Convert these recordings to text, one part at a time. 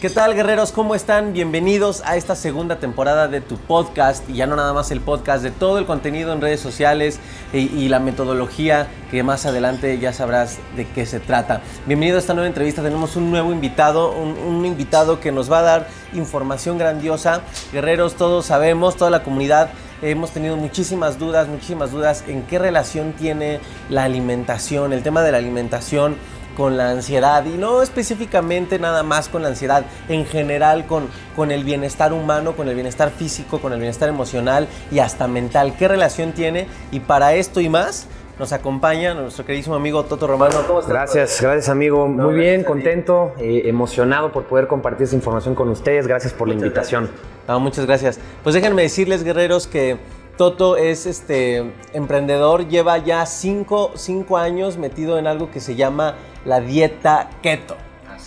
¿Qué tal guerreros? ¿Cómo están? Bienvenidos a esta segunda temporada de tu podcast y ya no nada más el podcast, de todo el contenido en redes sociales y, la metodología que más adelante ya sabrás de qué se trata. Bienvenido a esta nueva entrevista, tenemos un nuevo invitado, un invitado que nos va a dar información grandiosa. Guerreros, todos sabemos, toda la comunidad hemos tenido muchísimas dudas, muchísimas dudas en qué relación tiene la alimentación, el tema de la alimentación con la ansiedad y no específicamente nada más con la ansiedad, en general con, con el bienestar humano, con el bienestar físico, con el bienestar emocional y hasta mental. ¿Qué relación tiene? Y para esto y más nos acompaña nuestro queridísimo amigo Toto Romano. ¿Cómo estás? Gracias, gracias amigo. Muy bien, contento, eh, emocionado por poder compartir esa información con ustedes. Gracias por muchas la invitación. Gracias. No, muchas gracias. Pues déjenme decirles, guerreros, que Toto es este emprendedor, lleva ya cinco, cinco años metido en algo que se llama la dieta keto.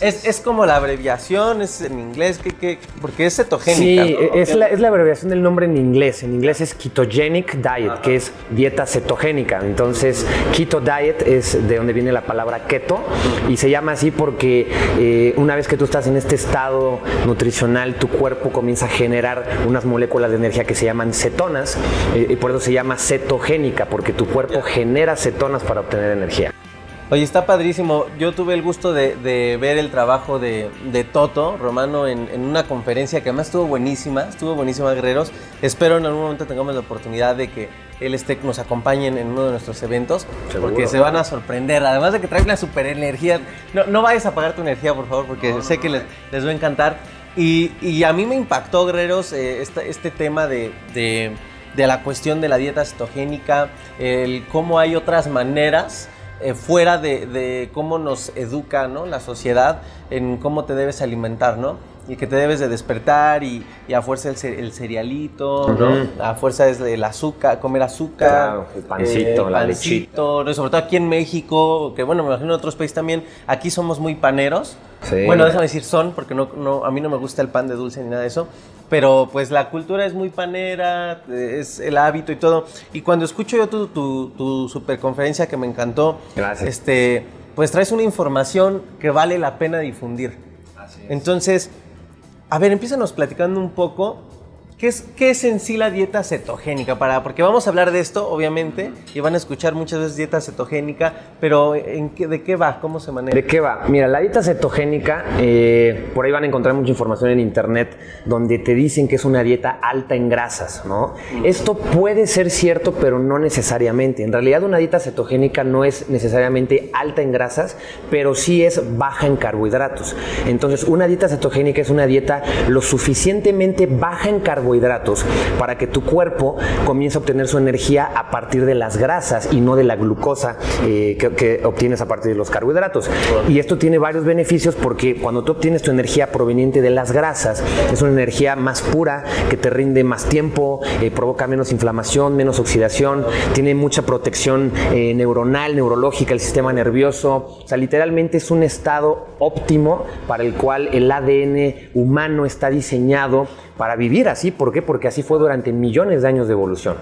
Es, es, como la abreviación, es en inglés, ¿qué, qué? porque es cetogénica. Sí, ¿no? es, la, es, la, abreviación del nombre en inglés. En inglés es ketogenic diet, Ajá. que es dieta cetogénica. Entonces, keto diet es de donde viene la palabra keto y se llama así porque eh, una vez que tú estás en este estado nutricional, tu cuerpo comienza a generar unas moléculas de energía que se llaman cetonas eh, y por eso se llama cetogénica, porque tu cuerpo genera cetonas para obtener energía. Oye, está padrísimo. Yo tuve el gusto de, de ver el trabajo de, de Toto Romano en, en, una conferencia que además estuvo buenísima, estuvo buenísima, guerreros. Espero en algún momento tengamos la oportunidad de que él esté, nos acompañe en uno de nuestros eventos, ¿Seguro? porque se van a sorprender. Además de que trae una super energía. No, no vayas a apagar tu energía, por favor, porque no, sé que les, les, va a encantar. Y, y, a mí me impactó, guerreros, eh, este, este, tema de, de, de la cuestión de la dieta cetogénica, el cómo hay otras maneras eh, fuera de, de, cómo nos educa ¿no? la sociedad en cómo te debes alimentar, ¿no? Y que te debes de despertar y, y a fuerza el, el cerealito, uh -huh. ¿no? A fuerza es el azúcar, comer azúcar. Claro, el pancito, eh, la pancito, ¿no? Sobre todo aquí en México, que bueno, me imagino en otros países también, aquí somos muy paneros. Sí. Bueno, déjame decir son, porque no, no, a mí no me gusta el pan de dulce ni nada de eso. Pero pues la cultura es muy panera, es el hábito y todo. Y cuando escucho yo tu, tu, tu superconferencia que me encantó, Gracias. este, pues traes una información que vale la pena difundir. Así es. Entonces, a ver, empiezanos platicando un poco ¿Qué es, ¿Qué es, en sí la dieta cetogénica? Para, porque vamos a hablar de esto, obviamente, y van a escuchar muchas veces dieta cetogénica, pero ¿en qué, ¿de qué va? ¿Cómo se maneja? ¿De qué va? Mira, la dieta cetogénica, eh, por ahí van a encontrar mucha información en internet donde te dicen que es una dieta alta en grasas, ¿no? Esto puede ser cierto, pero no necesariamente. En realidad una dieta cetogénica no es necesariamente alta en grasas, pero sí es baja en carbohidratos. Entonces, una dieta cetogénica es una dieta lo suficientemente baja en carbohidratos carbohidratos para que tu cuerpo comience a obtener su energía a partir de las grasas y no de la glucosa eh, que, obtienes a partir de los carbohidratos. Y esto tiene varios beneficios porque cuando tú obtienes tu energía proveniente de las grasas, es una energía más pura que te rinde más tiempo, eh, provoca menos inflamación, menos oxidación, tiene mucha protección eh, neuronal, neurológica, el sistema nervioso. O sea, literalmente es un estado óptimo para el cual el ADN humano está diseñado para vivir así. ¿Por qué? Porque así fue durante millones de años de evolución.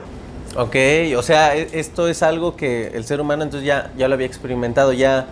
Ok, o sea, esto es algo que el ser humano entonces ya, ya lo había experimentado, ya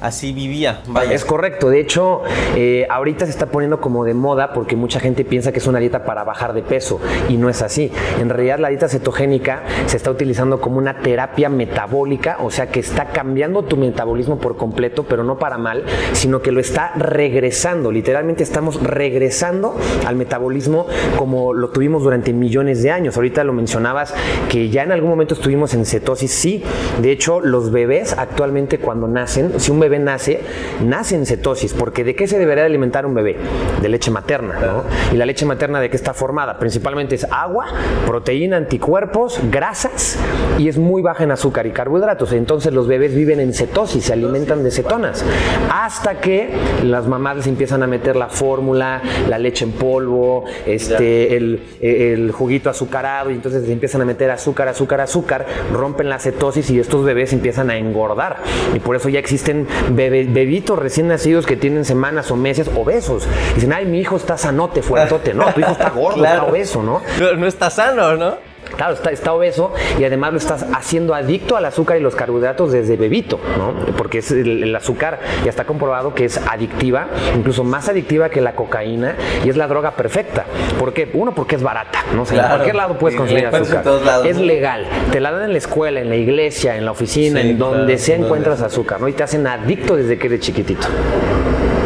así vivía. Vaya. Es correcto. De hecho, eh, ahorita se está poniendo como de moda porque mucha gente piensa que es una dieta para bajar de peso y no es así. En realidad, la dieta cetogénica se está utilizando como una terapia metabólica, o sea que está cambiando tu metabolismo por completo, pero no para mal, sino que lo está regresando. Literalmente estamos regresando al metabolismo como lo tuvimos durante millones de años. Ahorita lo mencionabas que ya en algún momento estuvimos en cetosis, sí. De hecho, los bebés actualmente cuando nacen, si un bebé nace, nace en cetosis, porque ¿de qué se debería alimentar un bebé? De leche materna, ¿no? Y la leche materna de qué está formada? Principalmente es agua, proteína, anticuerpos, grasas y es muy baja en azúcar y carbohidratos. Entonces los bebés viven en cetosis, se alimentan de cetonas. Hasta que las mamás les empiezan a meter la fórmula, la leche en polvo, este, el, el juguito azucarado y entonces les empiezan a meter azúcar, azúcar, azúcar, rompen la cetosis y estos bebés empiezan a engordar. Y por eso ya existen bebitos recién nacidos que tienen semanas o meses obesos. Dicen, ay, mi hijo está sanote, fuertote. No, tu hijo está gordo, está obeso, ¿no? No, no está sano, ¿no? Claro, está, está, obeso y además lo estás haciendo adicto al azúcar y los carbohidratos desde bebito, ¿no? Porque es el, el, azúcar ya está comprobado que es adictiva, incluso más adictiva que la cocaína y es la droga perfecta. ¿Por qué? Uno, porque es barata, ¿no? O sea, claro. en cualquier lado puedes conseguir azúcar. Lados, es ¿no? legal. Te la dan en la escuela, en la iglesia, en la oficina, sí, en donde claro, sea encuentras azúcar, ¿no? Y te hacen adicto desde que eres chiquitito.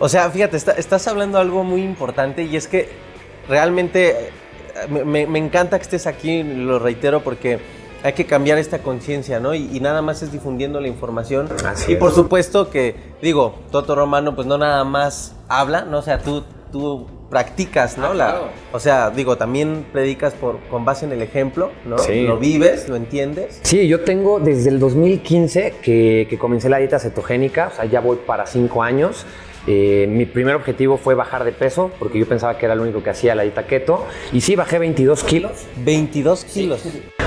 O sea, fíjate, está, estás hablando algo muy importante y es que realmente me, me, encanta que estés aquí, lo reitero, porque hay que cambiar esta conciencia, ¿no? Y, y, nada más es difundiendo la información. Así y por es. supuesto que, digo, Toto Romano, pues no nada más habla, ¿no? O sea, tú, tú practicas, ¿no? Ah, la, claro. O sea, digo, también predicas por, con base en el ejemplo, ¿no? Sí. Lo vives, lo entiendes. Sí, yo tengo desde el 2015 que, que comencé la dieta cetogénica, o sea, ya voy para cinco años. Eh, mi primer objetivo fue bajar de peso, porque yo pensaba que era lo único que hacía la dieta keto. Y sí, bajé 22 kilos. 22 kilos.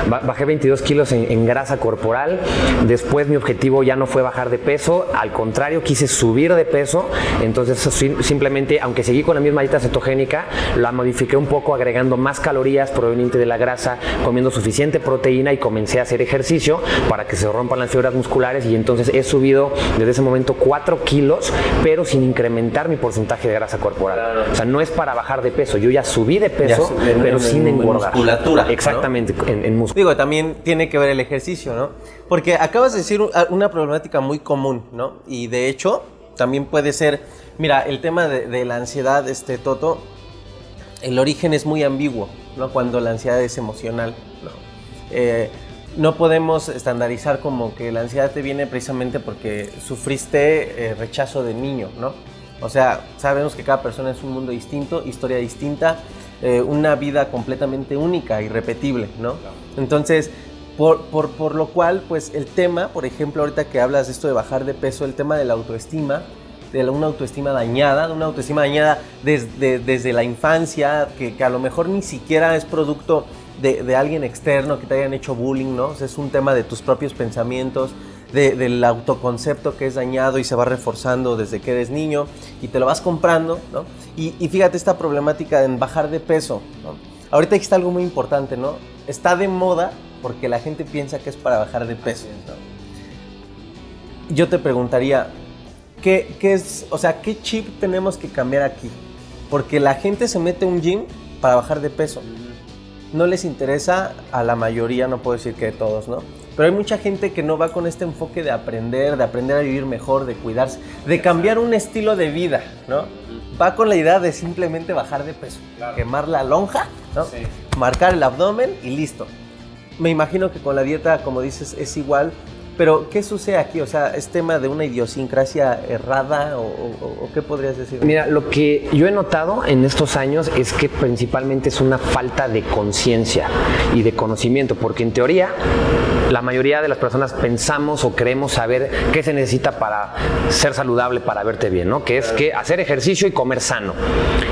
Bajé 22 kilos en, en, grasa corporal. Después mi objetivo ya no fue bajar de peso, al contrario, quise subir de peso. Entonces simplemente, aunque seguí con la misma dieta cetogénica, la modifiqué un poco agregando más calorías provenientes de la grasa, comiendo suficiente proteína y comencé a hacer ejercicio para que se rompan las fibras musculares y entonces he subido desde ese momento 4 kilos, pero sin incrementar mi porcentaje de grasa corporal. Claro. O sea, no es para bajar de peso, yo ya subí de peso, pero en, sin en engordar. Musculatura. Exactamente, ¿no? en, en músculo. Digo, también tiene que ver el ejercicio, ¿no? Porque acabas de decir una problemática muy común, ¿no? Y de hecho, también puede ser, mira, el tema de, la ansiedad, este Toto, el origen es muy ambiguo, ¿no? Cuando la ansiedad es emocional, ¿no? Eh, no podemos estandarizar como que la ansiedad te viene precisamente porque sufriste eh, rechazo de niño, ¿no? O sea, sabemos que cada persona es un mundo distinto, historia distinta, eh, una vida completamente única, irrepetible, ¿no? Entonces, por, por, por, lo cual, pues el tema, por ejemplo, ahorita que hablas de esto de bajar de peso, el tema de la autoestima, de una autoestima dañada, de una autoestima dañada desde, desde la infancia, que, que a lo mejor ni siquiera es producto de, de, alguien externo que te hayan hecho bullying, ¿no? Es un tema de tus propios pensamientos, de, del autoconcepto que es dañado y se va reforzando desde que eres niño y te lo vas comprando, ¿no? Y, y fíjate esta problemática en bajar de peso, ¿no? Ahorita está algo muy importante, ¿no? Está de moda porque la gente piensa que es para bajar de peso. Yo te preguntaría, ¿qué, ¿qué es, o sea, qué chip tenemos que cambiar aquí? Porque la gente se mete a un gym para bajar de peso no les interesa a la mayoría, no puedo decir que todos, ¿no? Pero hay mucha gente que no va con este enfoque de aprender, de aprender a vivir mejor, de cuidarse, de cambiar un estilo de vida, ¿no? Va con la idea de simplemente bajar de peso, claro. quemar la lonja, ¿no? Sí. Marcar el abdomen y listo. Me imagino que con la dieta, como dices, es igual, pero, ¿qué sucede aquí? O sea, ¿es tema de una idiosincrasia errada o, o, o, qué podrías decir? Mira, lo que yo he notado en estos años es que principalmente es una falta de conciencia y de conocimiento, porque en teoría la mayoría de las personas pensamos o creemos saber qué se necesita para ser saludable, para verte bien, ¿no? Que es que hacer ejercicio y comer sano.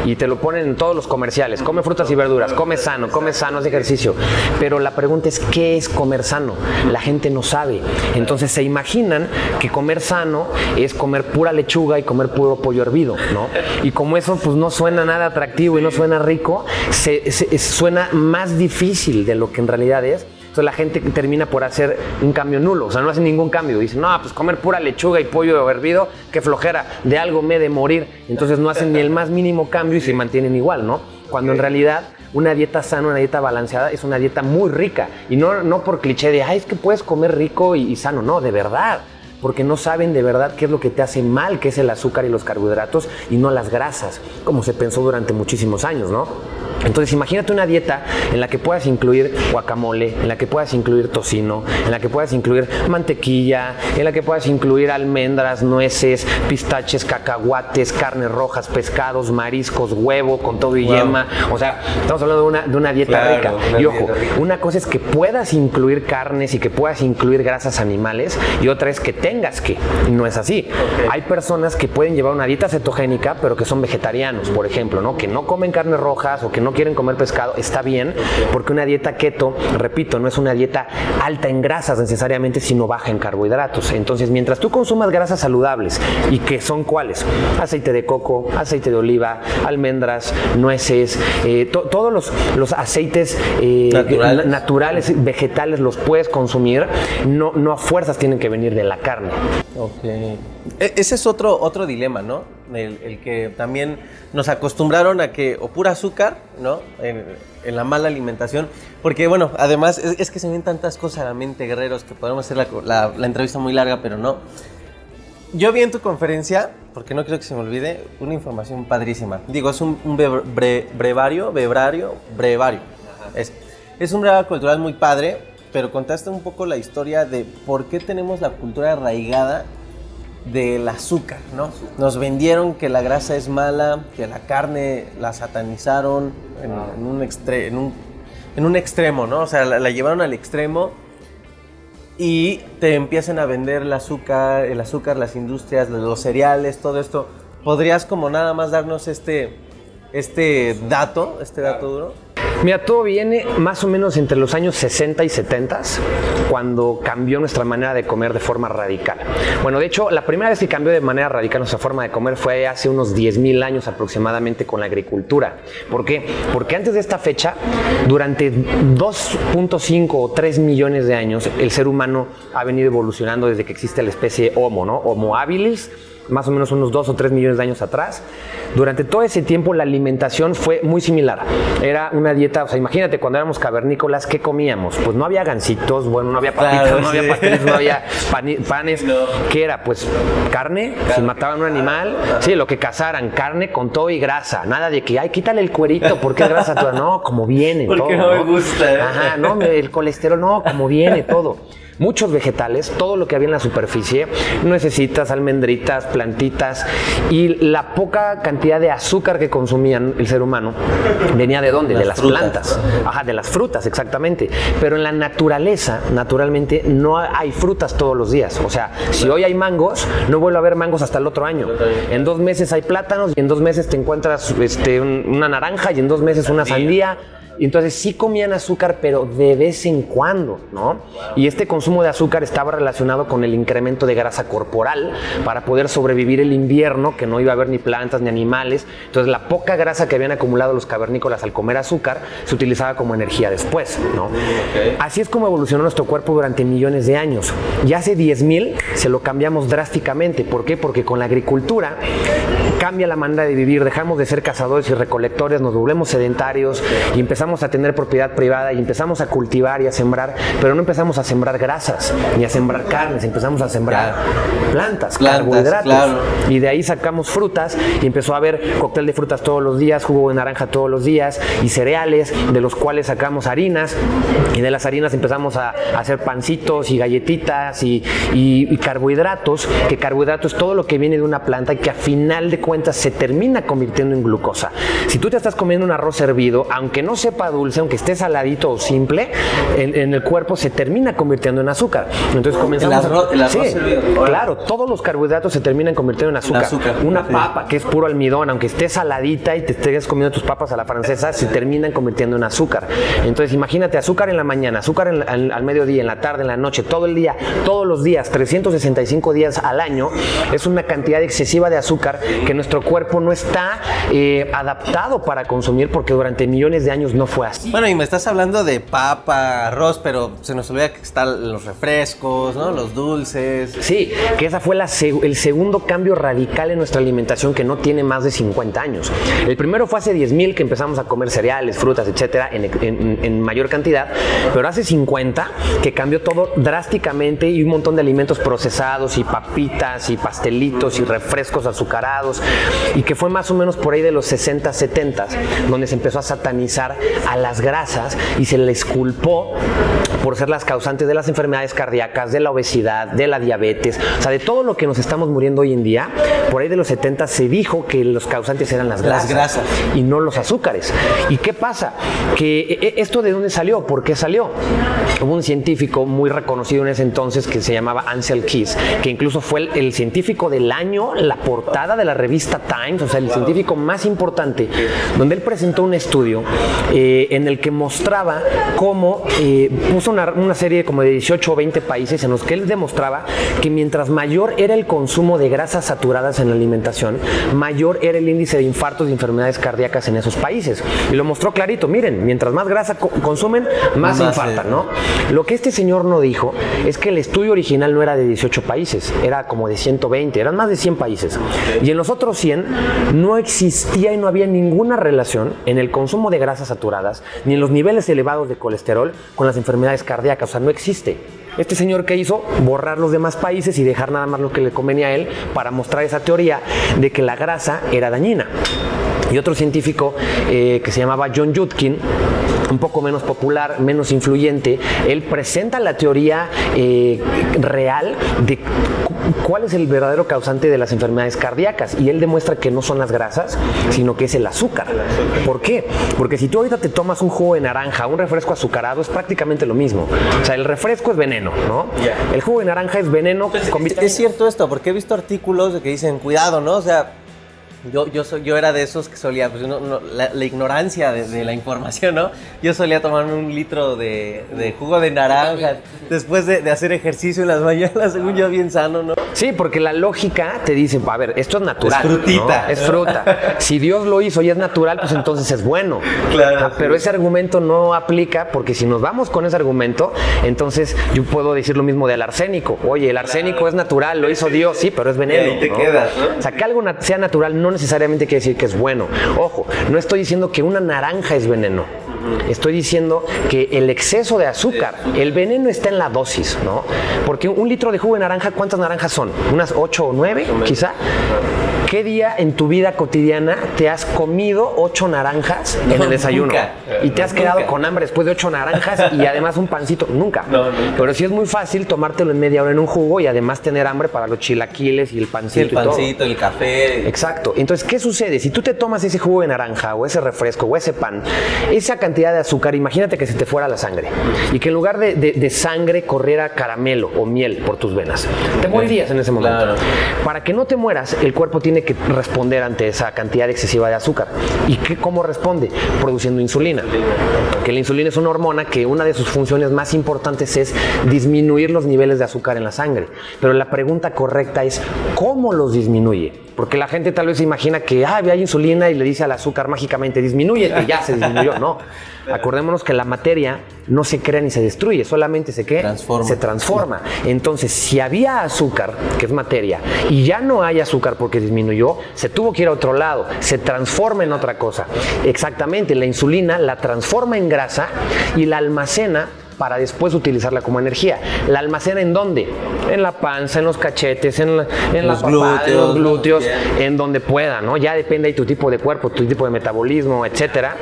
Y te lo ponen en todos los comerciales, come frutas y verduras, come sano, come sano, haz ejercicio. Pero la pregunta es, ¿qué es comer sano? La gente no sabe. Entonces se imaginan que comer sano es comer pura lechuga y comer puro pollo hervido, ¿no? Y como eso pues no suena nada atractivo y no suena rico, se, se, suena más difícil de lo que en realidad es Entonces la gente termina por hacer un cambio nulo, o sea, no hace ningún cambio. Dice, no, pues comer pura lechuga y pollo hervido, qué flojera, de algo me de morir. Entonces no hacen ni el más mínimo cambio y se mantienen igual, ¿no? Cuando en realidad una dieta sana, una dieta balanceada es una dieta muy rica. Y no, no por cliché de, ay, es que puedes comer rico y, y sano, no, de verdad porque no saben de verdad qué es lo que te hace mal, que es el azúcar y los carbohidratos y no las grasas, como se pensó durante muchísimos años, ¿no? Entonces imagínate una dieta en la que puedas incluir guacamole, en la que puedas incluir tocino, en la que puedas incluir mantequilla, en la que puedas incluir almendras, nueces, pistaches, cacahuates, carnes rojas, pescados, mariscos, huevo con todo y yema. O sea, estamos hablando de una, de una dieta Claro, rica. una y ojo, dieta rica. una cosa es que puedas incluir carnes y que puedas incluir grasas animales y otra es que tengas que. No es así. Hay personas que pueden llevar una dieta cetogénica pero que son vegetarianos, por ejemplo, ¿no? Que no comen carnes rojas o que no quieren comer pescado. Está bien porque una dieta keto, repito, no es una dieta alta en grasas necesariamente, sino baja en carbohidratos. Entonces, mientras tú consumas grasas saludables y que son cuáles? Aceite de coco, aceite de oliva, almendras, nueces, eh, to- todos los, los aceites eh, Naturales. na- naturales, vegetales, los puedes consumir, no, no a fuerzas tienen que venir de la carne. Ok. E- ese es otro, otro dilema, ¿no? El, el que también nos acostumbraron a que, o pura azúcar, ¿no? En, en la mala alimentación. Porque, bueno, además es, es que se ven tantas cosas a la mente, guerreros, que podemos hacer la, la- la entrevista muy larga, pero no. Yo vi en tu conferencia, porque no quiero que se me olvide, una información padrísima. Digo, es un, un bre- bre- brevario, bebrario, brevario. Es, es un brevario cultural muy padre, pero contaste un poco la historia de por qué tenemos la cultura arraigada del azúcar, ¿no? Nos vendieron que la grasa es mala, que la carne la satanizaron en, en un, extre- en, un, en un extremo, ¿no? O sea, la, la llevaron al extremo y te empiezan a vender el azúcar, el azúcar, las industrias, los cereales, todo esto. ¿Podrías como nada más darnos este, este dato, este dato duro? Mira, todo viene más o menos entre los años 60 y 70, cuando cambió nuestra manera de comer de forma radical. Bueno, de hecho, la primera vez que cambió de manera radical nuestra forma de comer fue hace unos 10.000 años aproximadamente con la agricultura. ¿Por qué? Porque antes de esta fecha, durante 2.5 o 3 millones de años, el ser humano ha venido evolucionando desde que existe la especie Homo, ¿no? Homo habilis, más o menos unos 2 o 3 millones de años atrás. Durante todo ese tiempo la alimentación fue muy similar. Era una dieta, o sea, imagínate cuando éramos cavernícolas, ¿qué comíamos? Pues no había gancitos, bueno, no había papitas, Claro, no había sí. pasteles, no había panes. ¿Qué era? Pues carne, si mataban un animal, sí, lo que cazaran, carne con todo y grasa. Nada de que, ay, quítale el cuerito porque es grasa toda. No, como viene Porque todo. no me gusta, ¿eh? Ajá, no, el colesterol, no, como viene todo. Muchos vegetales, todo lo que había en la superficie, nuecesitas, almendritas, plantitas y la poca cantidad de azúcar que consumían el ser humano venía de dónde? de Las frutas. plantas. Ajá, de las frutas, exactamente. Pero en la naturaleza, naturalmente, no hay frutas todos los días. O sea, si hoy hay mangos, no vuelve a haber mangos hasta el otro año. En dos meses hay plátanos y en dos meses te encuentras este, un- una naranja y en dos meses una sandía. Y entonces sí comían azúcar, pero de vez en cuando, ¿no? Y este consumo de azúcar estaba relacionado con el incremento de grasa corporal para poder sobrevivir el invierno, que no iba a haber ni plantas ni animales. Entonces la poca grasa que habían acumulado los cavernícolas al comer azúcar se utilizaba como energía después, ¿no? Así es como evolucionó nuestro cuerpo durante millones de años. Y hace 10.000 se lo cambiamos drásticamente. ¿Por qué? Porque con la agricultura cambia la manera de vivir, dejamos de ser cazadores y recolectores, nos volvemos sedentarios y empezamos a tener propiedad privada y empezamos a cultivar y a sembrar, pero no empezamos a sembrar grasas ni a sembrar carnes, empezamos a sembrar plantas, Plantas, carbohidratos. claro. Y de ahí sacamos frutas y empezó a haber cóctel de frutas todos los días, jugo de naranja todos los días y cereales, de los cuales sacamos harinas y de las harinas empezamos a, a hacer pancitos y galletitas y, y- y carbohidratos, que carbohidratos es todo lo que viene de una planta y que a final de cuentas se termina convirtiendo en glucosa. Si tú te estás comiendo un arroz hervido, aunque no sepa dulce, aunque esté saladito o simple, en, en el cuerpo se termina convirtiendo en azúcar. Entonces comenzamos arroz- el arroz Sí, hervido. Claro, todos los carbohidratos se terminan convirtiendo en azúcar. azúcar, Una sí. papa que es puro almidón, aunque esté saladita y te estés comiendo tus papas a la francesa, se terminan convirtiendo en azúcar. Entonces imagínate azúcar en la mañana, azúcar en al, al mediodía, en la tarde, en la noche, todo el día, todos los días, 365 días al año, es una cantidad excesiva de azúcar que no nuestro cuerpo no está eh, adaptado para consumir porque durante millones de años no fue así. Bueno, y me estás hablando de papa, arroz, pero se nos olvida que están los refrescos, ¿no? Los dulces. Sí, que esa fue la el segundo cambio radical en nuestra alimentación que no tiene más de 50 años. El primero fue hace 10.000 que empezamos a comer cereales, frutas, etcétera, en, en mayor cantidad, pero hace 50 que cambió todo drásticamente y un montón de alimentos procesados y papitas y pastelitos y refrescos azucarados y que fue más o menos por ahí de los 60, 70 donde se empezó a satanizar a las grasas y se les culpó por ser las causantes de las enfermedades cardíacas, de la obesidad, de la diabetes, o sea, de todo lo que nos estamos muriendo hoy en día. Por ahí de los 70 se dijo que los causantes eran las grasas, las grasas. y no los azúcares. ¿Y qué pasa? Que e, e, esto de dónde salió? ¿Por qué salió? Hubo un científico muy reconocido en ese entonces que se llamaba Ansel Keys, que incluso fue el, científico del año, la portada de la revista Times, o sea, el científico más importante, donde él presentó un estudio eh, en el que mostraba cómo eh, puso una, una, serie como de 18 o 20 países en los que él demostraba que mientras mayor era el consumo de grasas saturadas en la alimentación, mayor era el índice de infartos y enfermedades cardíacas en esos países. Y lo mostró clarito, miren, mientras más grasa consumen, más, infartan, ¿no? Lo que este señor no dijo es que el estudio original no era de 18 países, era como de 120, eran más de 100 países. Y en los otros 100 no existía y no había ninguna relación en el consumo de grasas saturadas ni en los niveles elevados de colesterol con las enfermedades cardíacas, o sea, no existe. Este señor que hizo borrar los demás países y dejar nada más lo que le convenía a él para mostrar esa teoría de que la grasa era dañina. Y otro científico eh, que se llamaba John Yudkin un poco menos popular, menos influyente, él presenta la teoría eh, real de cuál es el verdadero causante de las enfermedades cardíacas y él demuestra que no son las grasas, sino que es el azúcar. ¿Por qué? Porque si tú ahorita te tomas un jugo de naranja, un refresco azucarado, es prácticamente lo mismo. O sea, el refresco es veneno, ¿no? El jugo de naranja es veneno con Es cierto esto, porque he visto artículos de que dicen, cuidado, ¿no? O sea, yo, yo, soy, yo era de esos que solía, pues la, ignorancia de, la información, ¿no? Yo solía tomarme un litro de, jugo de naranja después de, hacer ejercicio en las mañanas, según yo, bien sano, ¿no? Sí, porque la lógica te dice, a ver, esto es natural. Es frutita. Es fruta. si Dios lo hizo y es natural, pues entonces es bueno. Claro. Ah, pero ese argumento no aplica porque si nos vamos con ese argumento, entonces yo puedo decir lo mismo del arsénico. Oye, el arsénico es natural, lo hizo Dios, sí, pero es veneno. Y ahí te quedas, ¿no? O sea, que algo sea natural no necesariamente quiere decir que es bueno. Ojo, no estoy diciendo que una naranja es veneno. Estoy diciendo que el exceso de azúcar, el veneno está en la dosis, ¿no? Porque un litro de jugo de naranja, ¿cuántas naranjas son? ¿Unas ocho o nueve, quizá? ¿Qué día en tu vida cotidiana te has comido ocho naranjas en el desayuno? Y te has quedado con hambre después de ocho naranjas y además un pancito. Nunca. Pero sí es muy fácil tomártelo en media hora en un jugo y además tener hambre para los chilaquiles y el pancito. el pancito, el café. Exacto. Entonces, ¿qué sucede? Si tú te tomas ese jugo de naranja o ese refresco o ese pan, esa cantidad de azúcar, imagínate que se te fuera la sangre y que en lugar de, sangre corriera caramelo o miel por tus venas. Te morirías en ese momento. Para que no te mueras, el cuerpo tiene que responder ante esa cantidad excesiva de azúcar. ¿Y qué, cómo responde? Produciendo insulina. Que la insulina es una hormona que una de sus funciones más importantes es disminuir los niveles de azúcar en la sangre. Pero la pregunta correcta es, ¿cómo los disminuye? Porque la gente tal vez se imagina que ah, hay insulina y le dice al azúcar mágicamente, disminuye, y ya se disminuyó. No. Acordémonos que la materia no se crea ni se destruye, solamente se, transforma. se transforma. Entonces, si había azúcar, que es materia, y ya no hay azúcar porque disminuyó, se tuvo que ir a otro lado, se transforma en otra cosa. Exactamente, la insulina la transforma en grasa y la almacena para después utilizarla como energía. ¿La almacena en dónde? En la panza, en los cachetes, en, en los, glúteos, en los glúteos, en donde pueda, ¿no? Ya depende de tu tipo de cuerpo, tu tipo de metabolismo, etcétera.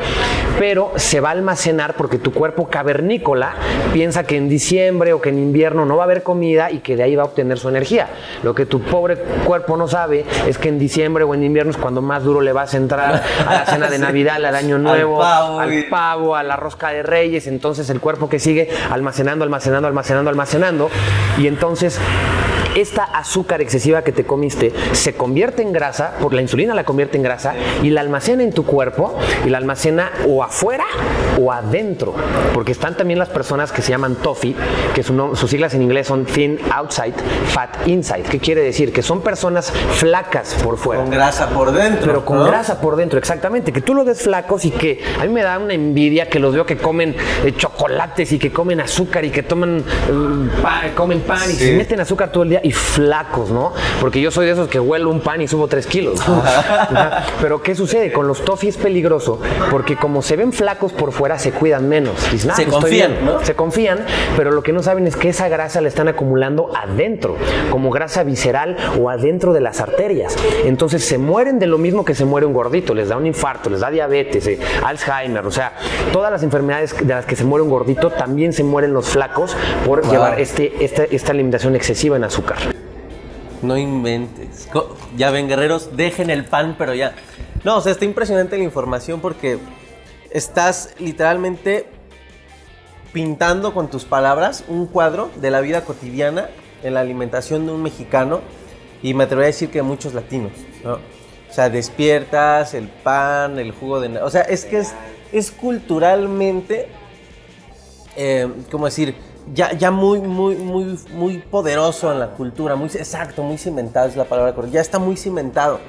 Pero se va a almacenar porque tu cuerpo cavernícola piensa que en diciembre o que en invierno no va a haber comida y que de ahí va a obtener su energía. Lo que tu pobre cuerpo no sabe es que en diciembre o en invierno es cuando más duro le vas a entrar a la cena de Navidad, al Año Nuevo, al pavo, a la rosca de Reyes. Entonces el cuerpo que sigue almacenando, almacenando, almacenando, almacenando. Y entonces esta azúcar excesiva que te comiste se convierte en grasa, por la insulina la convierte en grasa y la almacena en tu cuerpo y la almacena o afuera o adentro, porque están también las personas que se llaman TOFI, que sus siglas en inglés son Thin Outside, Fat Inside. ¿Qué quiere decir? Que son personas flacas por fuera. Con grasa por dentro. Pero con grasa por dentro, exactamente. Que tú los ves flacos y que a mí me da una envidia que los veo que comen eh, chocolates y que comen azúcar y que toman eh, comen pan y se meten azúcar todo el día y flacos, ¿no? Porque yo soy de esos que huelo un pan y subo tres kilos. Pero ¿qué sucede? Con los toffee es peligroso porque como se ven flacos por fuera se cuidan menos. se pues confían, ¿no? Se confían, pero lo que no saben es que esa grasa la están acumulando adentro, como grasa visceral o adentro de las arterias. Entonces se mueren de lo mismo que se muere un gordito, les da un infarto, les da diabetes, eh, Alzheimer, o sea, todas las enfermedades de las que se muere un gordito también se mueren los flacos por llevar este, esta, esta alimentación excesiva en azúcar. No inventes. Ya ven, guerreros, dejen el pan, pero ya. No, o sea, está impresionante la información porque estás literalmente pintando con tus palabras un cuadro de la vida cotidiana en la alimentación de un mexicano y me atrevería a decir que muchos latinos, ¿no? O sea, despiertas, el pan, el jugo de... O sea, es que es, es culturalmente, eh, ¿cómo decir? Ya, ya muy, muy, muy, muy poderoso en la cultura, muy exacto, muy cimentado es la palabra correcta, ya está muy cimentado.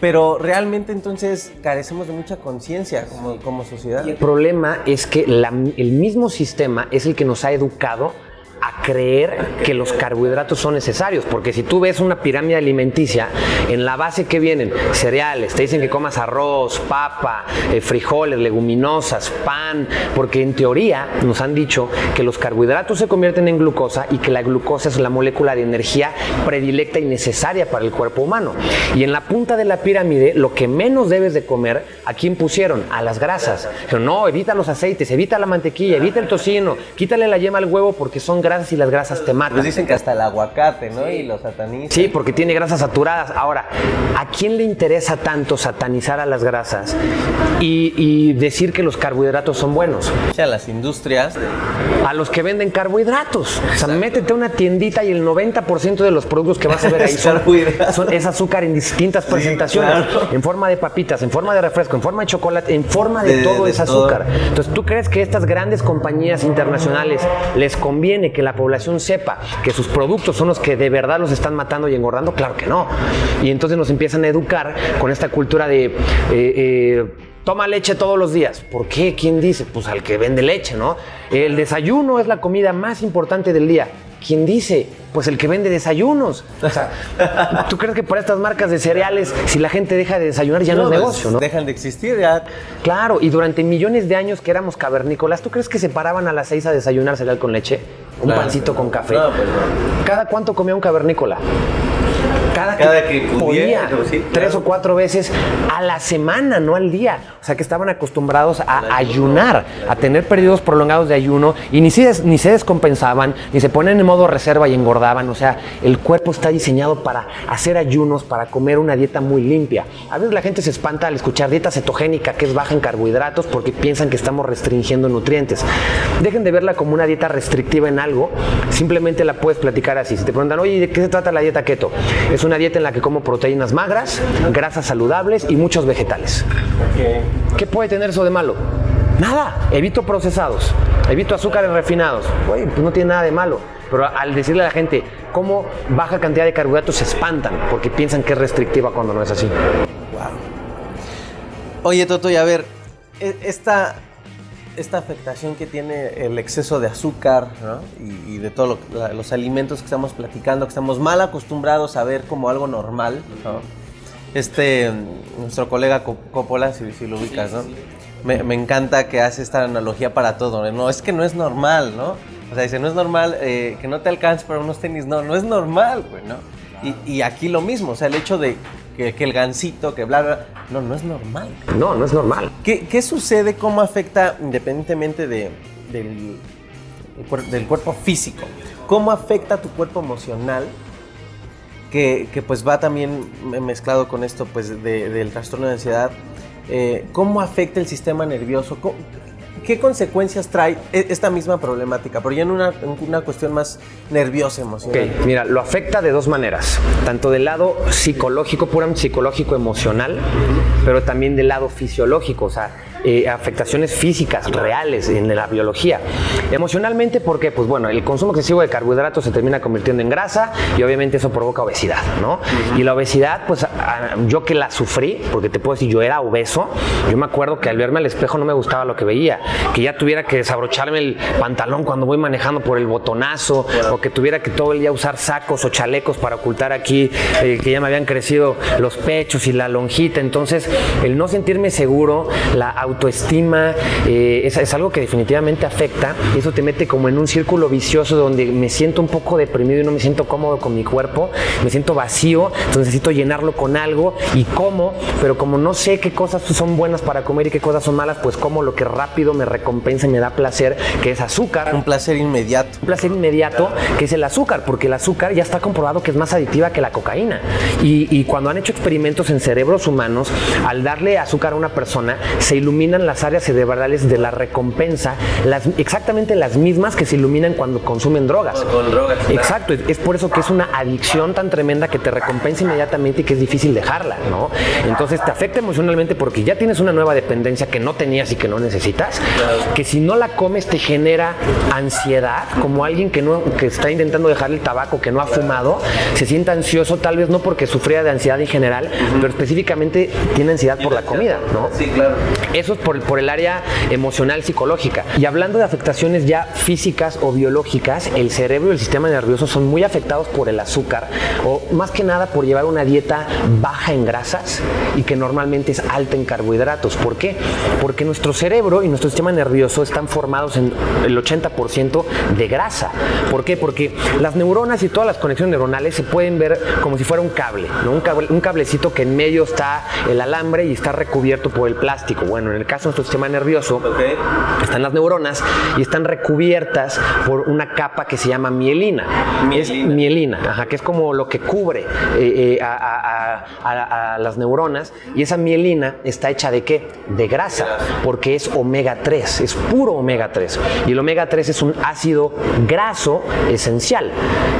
Pero realmente entonces carecemos de mucha conciencia como, sociedad. Y el problema es que el mismo sistema es el que nos ha educado a creer que los carbohidratos son necesarios, porque si tú ves una pirámide alimenticia, en la base que vienen cereales, te dicen que comas arroz, papa, eh, frijoles, leguminosas, pan, porque en teoría nos han dicho que los carbohidratos se convierten en glucosa y que la glucosa es la molécula de energía predilecta y necesaria para el cuerpo humano. Y en la punta de la pirámide, lo que menos debes de comer, ¿a quién pusieron? A las grasas. No, evita los aceites, evita la mantequilla, evita el tocino, quítale la yema al huevo porque son grasas y las grasas te matan. Pues dicen que hasta el aguacate, ¿no? Y los satanizan. Sí, porque tiene grasas saturadas. Ahora, ¿a quién le interesa tanto satanizar a las grasas y, decir que los carbohidratos son buenos? A las industrias. A los que venden carbohidratos. O sea, métete a una tiendita y el 90% de los productos que vas a ver ahí son, es azúcar en distintas presentaciones. En forma de papitas, en forma de refresco, en forma de chocolate, en forma de, todo ese azúcar. Entonces, ¿tú crees que estas grandes compañías internacionales les conviene que la población sepa que sus productos son los que de verdad los están matando y engordando? Claro que no. Y entonces nos empiezan a educar con esta cultura de... Eh, eh, toma leche todos los días. ¿Por qué? ¿Quién dice? Pues al que vende leche, ¿no? El desayuno es la comida más importante del día. ¿Quién dice? Pues el que vende desayunos. O sea, ¿tú crees que por estas marcas de cereales, si la gente deja de desayunar, ya no, es pues, negocio, no? Dejan de existir ya. Claro, y durante millones de años que éramos cavernícolas, ¿tú crees que se paraban a las seis a desayunar cereal con leche? Un pancito con café. Pues ¿Cada cuánto comía un cavernícola? cada, que, podía, tres o cuatro veces a la semana, no al día. O sea que estaban acostumbrados a ayunar, a tener periodos prolongados de ayuno y ni se, ni se descompensaban, ni se ponen en modo reserva y engordaban. O sea, el cuerpo está diseñado para hacer ayunos, para comer una dieta muy limpia. A veces la gente se espanta al escuchar dieta cetogénica, que es baja en carbohidratos, porque piensan que estamos restringiendo nutrientes. Dejen de verla como una dieta restrictiva en algo, simplemente la puedes platicar así. Si te preguntan, oye, ¿de qué se trata la dieta keto? Es una dieta en la que como proteínas magras, grasas saludables y muchos vegetales. ¿Qué puede tener eso de malo? Nada, evito procesados, evito azúcares refinados. Oye, pues no tiene nada de malo. Pero al decirle a la gente cómo baja cantidad de carbohidratos se espantan porque piensan que es restrictiva cuando no es así. Oye, Toto, y a ver, e, esta esta afectación que tiene el exceso de azúcar y, de todos los alimentos que estamos platicando, que estamos mal acostumbrados a ver como algo normal. Este, nuestro colega Coppola, si, lo ubicas, ¿no? Me, encanta que hace esta analogía para todo. ¿no? Es que no es normal, ¿no? O sea, dice, no es normal eh, que no te alcance para unos tenis. No, no es normal, güey, ¿no? Y, y aquí lo mismo, o sea, el hecho de que, el gansito, que bla, bla, No, no es normal. No, no es normal. ¿Qué, sucede? ¿Cómo afecta, independientemente de, del, del cuerpo físico? ¿Cómo afecta tu cuerpo emocional? Que, pues va también mezclado con esto pues del trastorno de ansiedad. Eh, ¿Cómo afecta el sistema nervioso? ¿Qué, consecuencias trae e, esta misma problemática? Pero ya en una, una cuestión más nerviosa, emocional. Ok, mira, lo afecta de dos maneras, tanto del lado psicológico, puramente psicológico, emocional, pero también del lado fisiológico, o sea, eh, afectaciones físicas reales en la biología. Emocionalmente, porque, pues bueno, el consumo excesivo de carbohidratos se termina convirtiendo en grasa y obviamente eso provoca obesidad, ¿no? Y la obesidad, pues yo que la sufrí, porque te puedo decir, yo era obeso, yo me acuerdo que al verme al espejo no me gustaba lo que veía, que ya tuviera que desabrocharme el pantalón cuando voy manejando por el botonazo, o que tuviera que todo el día usar sacos o chalecos para ocultar aquí, eh, que ya me habían crecido los pechos y la lonjita. Entonces, el no sentirme seguro, la autoestima, eh, es, es, algo que definitivamente afecta. Y eso te mete como en un círculo vicioso donde me siento un poco deprimido y no me siento cómodo con mi cuerpo, me siento vacío, entonces necesito llenarlo con algo y como, pero como no sé qué cosas son buenas para comer y qué cosas son malas, pues como lo que rápido me recompensa y me da placer, que es azúcar. Un placer inmediato. Un placer inmediato, que es el azúcar, porque el azúcar ya está comprobado que es más adictiva que la cocaína. Y, y cuando han hecho experimentos en cerebros humanos, al darle azúcar a una persona, se ilumina las áreas cerebrales de la recompensa, las, exactamente las mismas que se iluminan cuando consumen drogas. Con, drogas. Exacto, es por eso que es una adicción tan tremenda que te recompensa inmediatamente y que es difícil dejarla, ¿no? Entonces te afecta emocionalmente porque ya tienes una nueva dependencia que no tenías y que no necesitas, que si no la comes te genera ansiedad, como alguien que, no, que está intentando dejar el tabaco, que no ha fumado, se siente ansioso, tal vez no porque sufría de ansiedad en general, pero específicamente tiene ansiedad por la comida, ¿no? Sí, claro. Eso por, el área emocional, psicológica. Y hablando de afectaciones ya físicas o biológicas, el cerebro y el sistema nervioso son muy afectados por el azúcar o más que nada por llevar una dieta baja en grasas y que normalmente es alta en carbohidratos. ¿Por qué? Porque nuestro cerebro y nuestro sistema nervioso están formados en el 80% de grasa. ¿Por qué? Porque las neuronas y todas las conexiones neuronales se pueden ver como si fuera un cable, ¿no? un, cable un cablecito que en medio está el alambre y está recubierto por el plástico. Bueno, en el caso de nuestro sistema nervioso, están las neuronas y están recubiertas por una capa que se llama mielina. Mielina. Es mielina, ajá, que es como lo que cubre eh, eh, a, a, las neuronas. Y esa mielina está hecha de qué? De grasa, porque es omega 3, es puro omega 3. Y el omega 3 es un ácido graso esencial.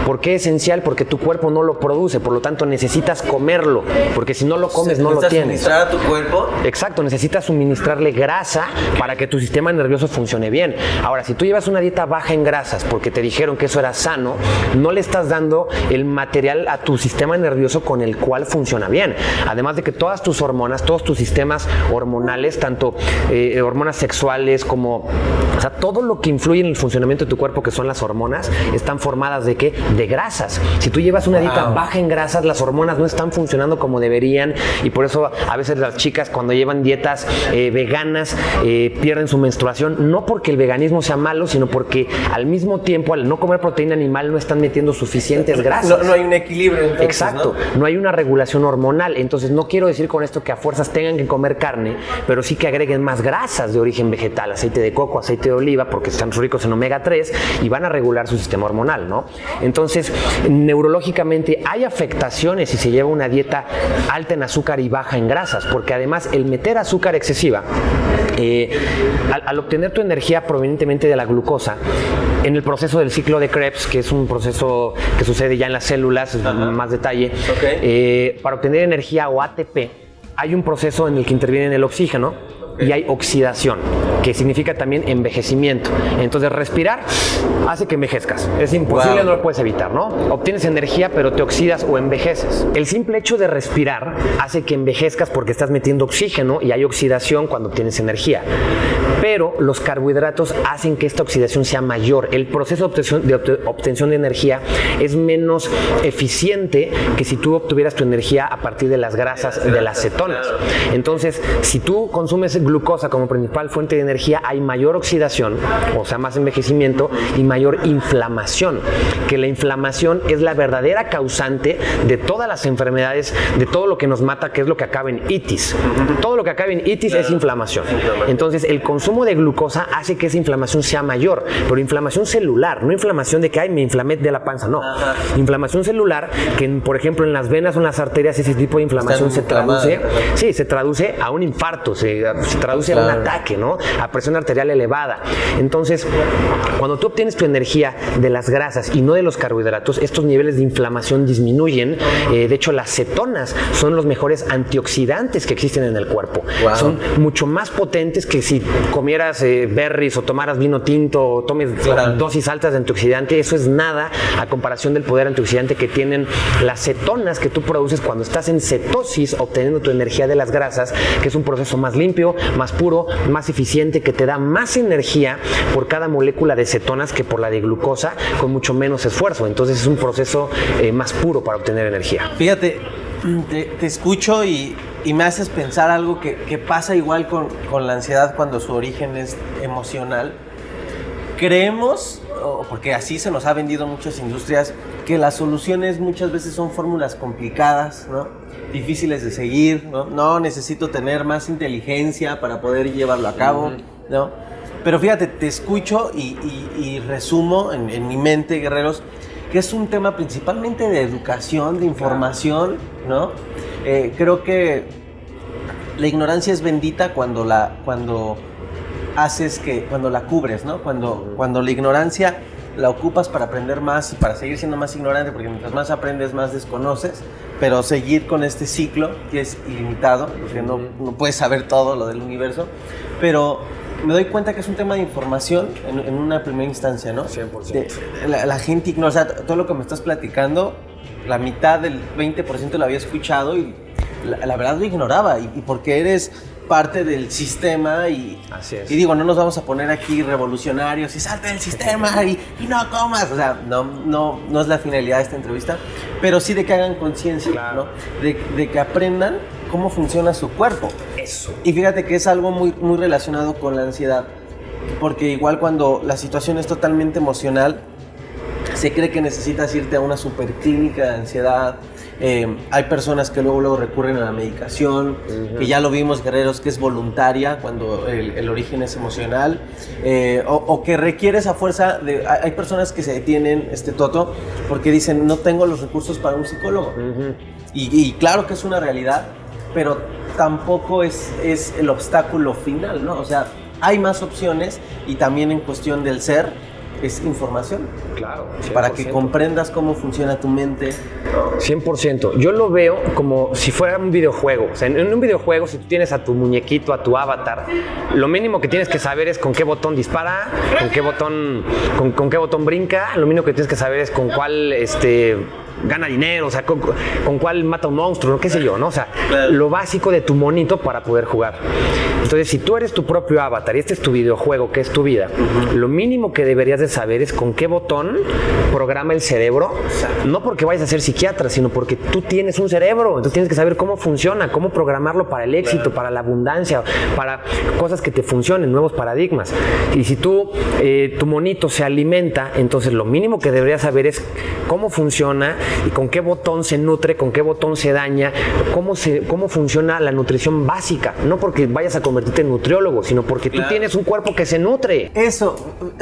¿Por qué esencial? Porque tu cuerpo no lo produce, por lo tanto necesitas comerlo, porque si no lo comes no lo tienes. ¿Necesitas a tu cuerpo? Exacto, necesitas suministrar grasa para que tu sistema nervioso funcione bien. Ahora, si tú llevas una dieta baja en grasas porque te dijeron que eso era sano, no le estás dando el material a tu sistema nervioso con el cual funciona bien. Además de que todas tus hormonas, todos tus sistemas hormonales, tanto eh, hormonas sexuales como, o sea, todo lo que influye en el funcionamiento de tu cuerpo, que son las hormonas, están formadas de qué? De grasas. Si tú llevas una dieta baja en grasas, las hormonas no están funcionando como deberían y por eso a veces las chicas cuando llevan dietas eh, veganas eh, pierden su menstruación, no porque el veganismo sea malo, sino porque al mismo tiempo, al no comer proteína animal, no están metiendo suficientes grasas. No, hay un equilibrio. Exacto, ¿no? hay una regulación hormonal. Entonces, no quiero decir con esto que a fuerzas tengan que comer carne, pero sí que agreguen más grasas de origen vegetal, aceite de coco, aceite de oliva, porque están ricos en omega 3 y van a regular su sistema hormonal, ¿no? Entonces, neurológicamente hay afectaciones si se lleva una dieta alta en azúcar y baja en grasas, porque además el meter azúcar excesiva eh, al, obtener tu energía provenientemente de la glucosa, en el proceso del ciclo de Krebs, que es un proceso que sucede ya en las células, más detalle, eh, para obtener energía o ATP, hay un proceso en el que interviene el oxígeno y hay oxidación, que significa también envejecimiento. Entonces respirar hace que envejezcas. Es imposible, no lo puedes evitar, ¿no? Obtienes energía, pero te oxidas o envejeces. El simple hecho de respirar hace que envejezcas porque estás metiendo oxígeno y hay oxidación cuando obtienes energía. Pero los carbohidratos hacen que esta oxidación sea mayor. El proceso de obtención de, energía es menos eficiente que si tú obtuvieras tu energía a partir de las grasas de las cetonas. Entonces, si tú consumes glucosa como principal fuente de energía, hay mayor oxidación, o sea, más envejecimiento y mayor inflamación. Que la inflamación es la verdadera causante de todas las enfermedades, de todo lo que nos mata, que es lo que acaba en itis. Todo lo que acaba en itis es inflamación. Entonces, el consumo de glucosa hace que esa inflamación sea mayor, pero inflamación celular, no inflamación de que ay, me inflamé de la panza, no. Inflamación celular, que por ejemplo en las venas o en las arterias ese tipo de inflamación se traduce, sí, se traduce a un infarto, se, se traduce a un ataque, ¿no? a presión arterial elevada. Entonces, cuando tú obtienes tu energía de las grasas y no de los carbohidratos, estos niveles de inflamación disminuyen. Eh, de hecho, las cetonas son los mejores antioxidantes que existen en el cuerpo. Son mucho más potentes que si comieras eh, berries o tomaras vino tinto o tomes dosis altas de antioxidante. Eso es nada a comparación del poder antioxidante que tienen las cetonas que tú produces cuando estás en cetosis, obteniendo tu energía de las grasas, que es un proceso más limpio, más puro, más eficiente, que te da más energía por cada molécula de cetonas que por la de glucosa con mucho menos esfuerzo. Entonces es un proceso eh, más puro para obtener energía. Fíjate, te, escucho y, me haces pensar algo que, pasa igual con, con, la ansiedad cuando su origen es emocional. Creemos, porque así se nos ha vendido muchas industrias, que las soluciones muchas veces son fórmulas complicadas, ¿no? difíciles de seguir, ¿no? no necesito tener más inteligencia para poder llevarlo a cabo, ¿no? Pero fíjate, te escucho y, resumo en, mi mente, guerreros, que es un tema principalmente de educación, de información, ¿no? Eh, creo que la ignorancia es bendita cuando la, cuando haces que, cuando la cubres, ¿no? Cuando, cuando la ignorancia la ocupas para aprender más y para seguir siendo más ignorante, porque mientras más aprendes, más desconoces, pero seguir con este ciclo que es ilimitado, porque no, no puedes saber todo lo del universo, pero me doy cuenta que es un tema de información en, una primera instancia, ¿no? 100%. la, gente ignora, o sea, todo lo que me estás platicando, la mitad del 20% lo había escuchado y la, verdad lo ignoraba, y, y porque eres parte del sistema y, y digo, no nos vamos a poner aquí revolucionarios y salte del sistema y, y, no comas. O sea, no, no, no es la finalidad de esta entrevista, pero sí de que hagan conciencia, ¿no? De, de, que aprendan cómo funciona su cuerpo. Eso. Y fíjate que es algo muy, muy relacionado con la ansiedad, porque igual cuando la situación es totalmente emocional, se cree que necesitas irte a una superclínica de ansiedad, eh, hay personas que luego, luego recurren a la medicación, que ya lo vimos, guerreros, que es voluntaria cuando el, origen es emocional, eh, o, que requiere esa fuerza. De, hay personas que se detienen, este Toto, porque dicen, no tengo los recursos para un psicólogo. y, claro que es una realidad, pero tampoco es, es el obstáculo final, ¿no? O sea, hay más opciones y también en cuestión del ser es información. Claro. Para que comprendas cómo funciona tu mente. 100%. Yo lo veo como si fuera un videojuego. O sea, en un videojuego, si tú tienes a tu muñequito, a tu avatar, lo mínimo que tienes que saber es con qué botón dispara, con qué botón, con, qué botón brinca. Lo mínimo que tienes que saber es con cuál este, gana dinero, o sea, con, cuál mata un monstruo, qué sé yo, ¿no? O sea, lo básico de tu monito para poder jugar. Entonces, si tú eres tu propio avatar y este es tu videojuego, que es tu vida, lo mínimo que deberías de saber es con qué botón programa el cerebro, no porque vayas a ser psiquiatra, sino porque tú tienes un cerebro, entonces tienes que saber cómo funciona, cómo programarlo para el éxito, para la abundancia, para cosas que te funcionen, nuevos paradigmas. Y si tú, eh, tu monito se alimenta, entonces lo mínimo que deberías saber es cómo funciona y con qué botón se nutre, con qué botón se daña, cómo, se, cómo funciona la nutrición básica. No porque vayas a convertirte en nutriólogo, sino porque tú tienes un cuerpo que se nutre. Eso,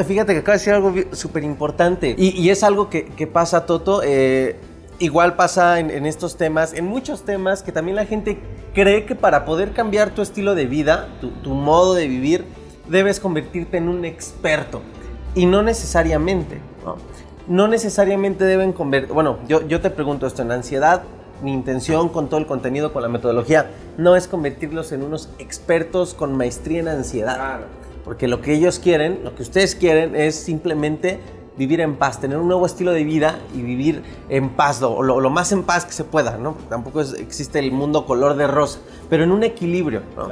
fíjate que acaba de decir algo súper importante. Y, es algo que, pasa, Toto. Eh, igual pasa en, estos temas, en muchos temas que también la gente cree que para poder cambiar tu estilo de vida, tu, modo de vivir, debes convertirte en un experto. Y no necesariamente. ¿no? No necesariamente deben convertir, bueno, yo, yo te pregunto esto, en ansiedad, mi intención con todo el contenido, con la metodología, no es convertirlos en unos expertos con maestría en ansiedad. Porque lo que ellos quieren, lo que ustedes quieren es simplemente vivir en paz, tener un nuevo estilo de vida y vivir en paz, lo, lo, más en paz que se pueda, ¿no? Tampoco existe el mundo color de rosa, pero en un equilibrio, ¿no?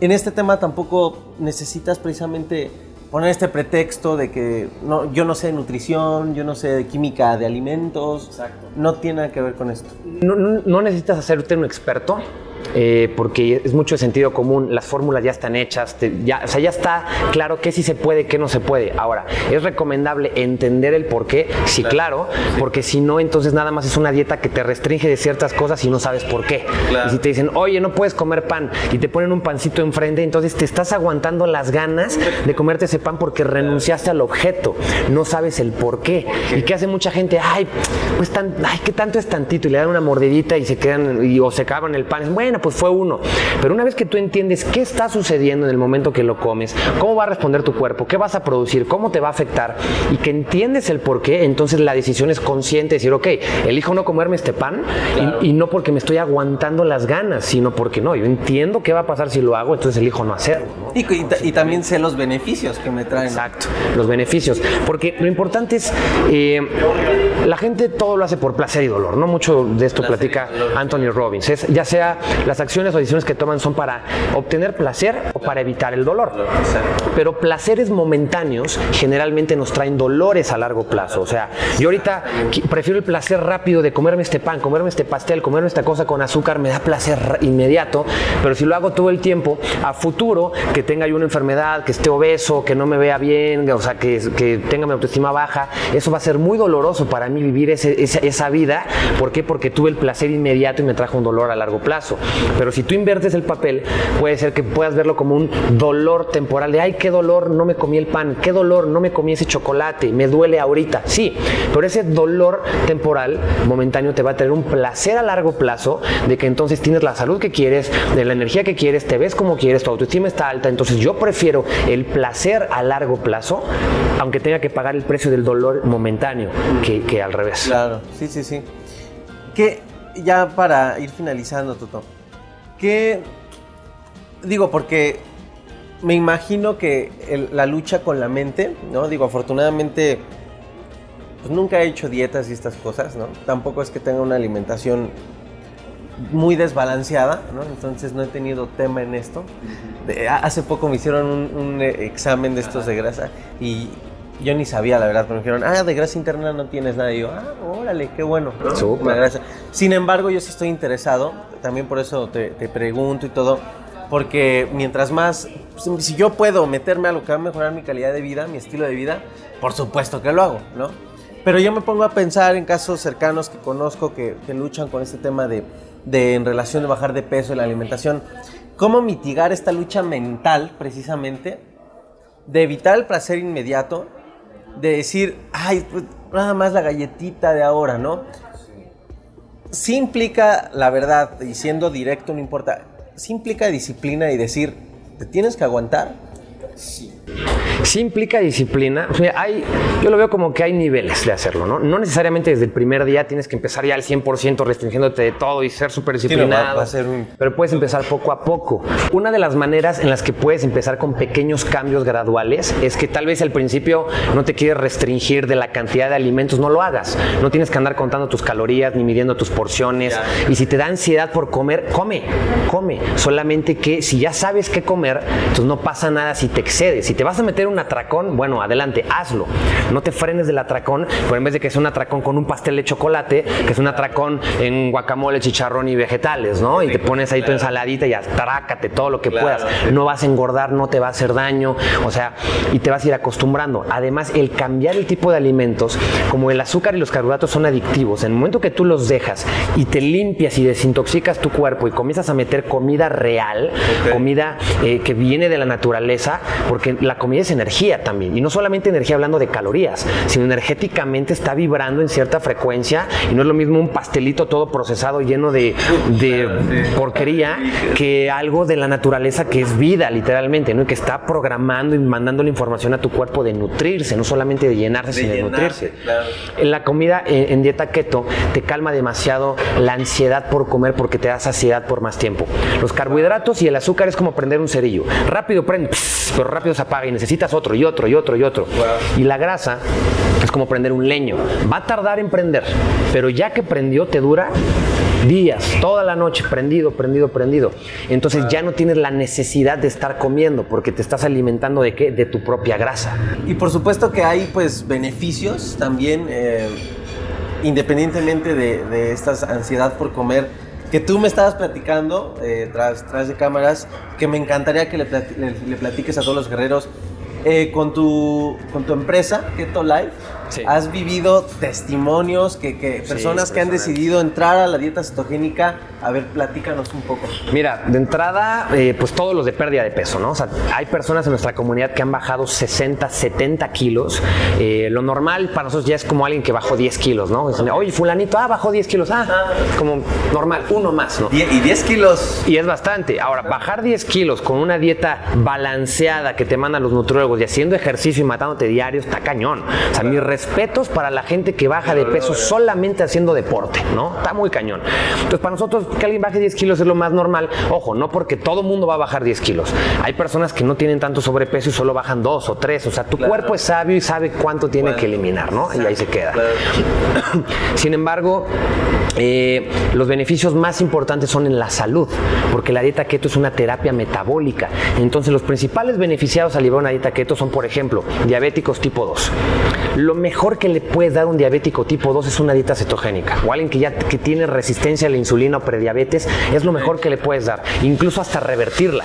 En este tema tampoco necesitas precisamente poner este pretexto de que no, yo no sé de nutrición, yo no sé de química de alimentos. Exacto. No tiene nada que ver con esto. No, no, no necesitas hacerte un experto eh, porque es mucho de sentido común, las fórmulas ya están hechas, ya, o sea, ya está claro qué sí se puede, qué no se puede. Ahora, es recomendable entender el por qué, sí, claro, porque si no, entonces nada más es una dieta que te restringe de ciertas cosas y no sabes por qué. Y si te dicen, oye, no puedes comer pan, y te ponen un pancito enfrente, entonces te estás aguantando las ganas de comerte ese pan porque renunciaste al objeto, no sabes el por qué. Y que hace mucha gente, ay, pues tan, ay, qué tanto es tantito, y le dan una mordidita y se quedan, y, o se acaban el pan. Bueno, bueno, pues fue uno. Pero una vez que tú entiendes qué está sucediendo en el momento que lo comes, cómo va a responder tu cuerpo, qué vas a producir, cómo te va a afectar y que entiendes el por qué, entonces la decisión es consciente, decir, ok, elijo no comerme este pan y, no porque me estoy aguantando las ganas, sino porque no, yo entiendo qué va a pasar si lo hago, entonces elijo no hacerlo. Y, también sé los beneficios que me traen. Exacto, los beneficios. Porque lo importante es, eh, la gente todo lo hace por placer y dolor, ¿no? Mucho de esto platica Anthony Robbins. Es, ya sea las acciones o decisiones que toman son para obtener placer o para evitar el dolor. Pero placeres momentáneos generalmente nos traen dolores a largo plazo. O sea, yo ahorita prefiero el placer rápido de comerme este pan, comerme este pastel, comerme esta cosa con azúcar, me da placer inmediato, pero si lo hago todo el tiempo, a futuro, que tenga yo una enfermedad, que esté obeso, que no me vea bien, o sea, que, tenga mi autoestima baja, eso va a ser muy doloroso para mí vivir esa, vida. ¿Por qué? Porque tuve el placer inmediato y me trajo un dolor a largo plazo. Pero si tú inviertes el papel, puede ser que puedas verlo como un dolor temporal de, ay, qué dolor, no me comí el pan, qué dolor, no me comí ese chocolate, me duele ahorita. Sí, pero ese dolor temporal, momentáneo, te va a tener un placer a largo plazo de que entonces tienes la salud que quieres, de la energía que quieres, te ves como quieres, tu autoestima está alta. Entonces yo prefiero el placer a largo plazo, aunque tenga que pagar el precio del dolor momentáneo, que, al revés. Claro, sí, sí, sí. Que ya para ir finalizando, Toto, que digo, porque me imagino que la lucha con la mente, ¿no? Digo, afortunadamente, pues nunca he hecho dietas y estas cosas, ¿no? Tampoco es que tenga una alimentación muy desbalanceada, ¿no? Entonces no he tenido tema en esto. hace poco me hicieron un, eh, examen de estos de grasa y yo ni sabía, la verdad, pero me dijeron, ah, de grasa interna no tienes nada. Y yo, ah, órale, qué bueno. Sin embargo, yo sí estoy interesado, también por eso te, te pregunto y todo, porque mientras más, si yo puedo meterme a lo que va a mejorar mi calidad de vida, mi estilo de vida, por supuesto que lo hago, ¿no? Pero yo me pongo a pensar en casos cercanos que conozco que, que luchan con este tema de, de, en relación de bajar de peso y la alimentación. ¿Cómo mitigar esta lucha mental, precisamente, de evitar el placer inmediato, de decir, ay, pues, nada más la galletita de ahora, ¿no? Sí implica, la verdad, y siendo directo, no importa, sí implica disciplina y decir, te tienes que aguantar. Sí. Sí implica disciplina. hay, yo lo veo como que hay niveles de hacerlo, ¿no? No necesariamente desde el primer día tienes que empezar ya al 100% restringiéndote de todo y ser súper disciplinado. Pero puedes empezar poco a poco. Una de las maneras en las que puedes empezar con pequeños cambios graduales es que tal vez al principio no te quieres restringir de la cantidad de alimentos, no lo hagas. No tienes que andar contando tus calorías ni midiendo tus porciones. Y si te da ansiedad por comer, come, come. Solamente que si ya sabes qué comer, entonces no pasa nada si te excedes. Si te vas a meter un atracón, bueno, adelante, hazlo. No te frenes del atracón, pero en vez de que sea un atracón con un pastel de chocolate, que es un atracón en guacamole, chicharrón y vegetales, ¿no? Y te pones ahí tu ensaladita y atrácate todo lo que puedas. No vas a engordar, no te va a hacer daño, o sea, y te vas a ir acostumbrando. Además, el cambiar el tipo de alimentos, como el azúcar y los carbohidratos son adictivos, en el momento que tú los dejas y te limpias y desintoxicas tu cuerpo y comienzas a meter comida real, comida eh, que viene de la naturaleza, porque la comida es energía también. Y no solamente energía hablando de calorías, sino energéticamente está vibrando en cierta frecuencia y no es lo mismo un pastelito todo procesado lleno de, porquería que algo de la naturaleza que es vida, literalmente, ¿no? Y que está programando y mandando la información a tu cuerpo de nutrirse, no solamente de llenarse, sino de nutrirse. En la comida en, dieta keto te calma demasiado la ansiedad por comer porque te da saciedad por más tiempo. Los carbohidratos y el azúcar es como prender un cerillo. Rápido prende, pero rápido se apaga y necesitas otro y otro y otro y otro. Y la grasa es como prender un leño. Va a tardar en prender, pero ya que prendió te dura días, toda la noche, prendido, prendido, prendido. Entonces ya no tienes la necesidad de estar comiendo porque te estás alimentando de qué? De tu propia grasa. Y por supuesto que hay pues beneficios también, eh, independientemente de, de esta ansiedad por comer que tú me estabas platicando eh, tras, tras de cámaras, que me encantaría que le, le, platiques a todos los guerreros eh, con, tu, con tu empresa, Keto Life, has vivido testimonios que, personas que han decidido entrar a la dieta cetogénica. A ver, platícanos un poco. Mira, de entrada, eh, pues todos los de pérdida de peso, ¿no? O sea, hay personas en nuestra comunidad que han bajado 60, 70 kilos. Eh, lo normal para nosotros ya es como alguien que bajó 10 kilos, ¿no? Dicen, oye, fulanito, ah, bajó 10 kilos. Ah, como normal, uno más, ¿no? Y 10 kilos. Y es bastante. Ahora, bajar 10 kilos con una dieta balanceada que te mandan los nutriólogos y haciendo ejercicio y matándote diario está cañón. O sea, mis respetos para la gente que baja de peso solamente haciendo deporte, ¿no? Está muy cañón. Entonces, para nosotros, que alguien baje 10 kilos es lo más normal. Ojo, no porque todo mundo va a bajar 10 kilos. Hay personas que no tienen tanto sobrepeso y solo bajan 2 o 3. O sea, tu cuerpo es sabio y sabe cuánto tiene que eliminar, ¿no? Y ahí se queda. Sin embargo, eh, los beneficios más importantes son en la salud, porque la dieta keto es una terapia metabólica. Entonces, los principales beneficiados al llevar una dieta keto son, por ejemplo, diabéticos tipo 2. Lo mejor que le puedes dar un diabético tipo 2 es una dieta cetogénica. O alguien que ya que tiene resistencia a la insulina o prediabetes, es lo mejor que le puedes dar, incluso hasta revertirla.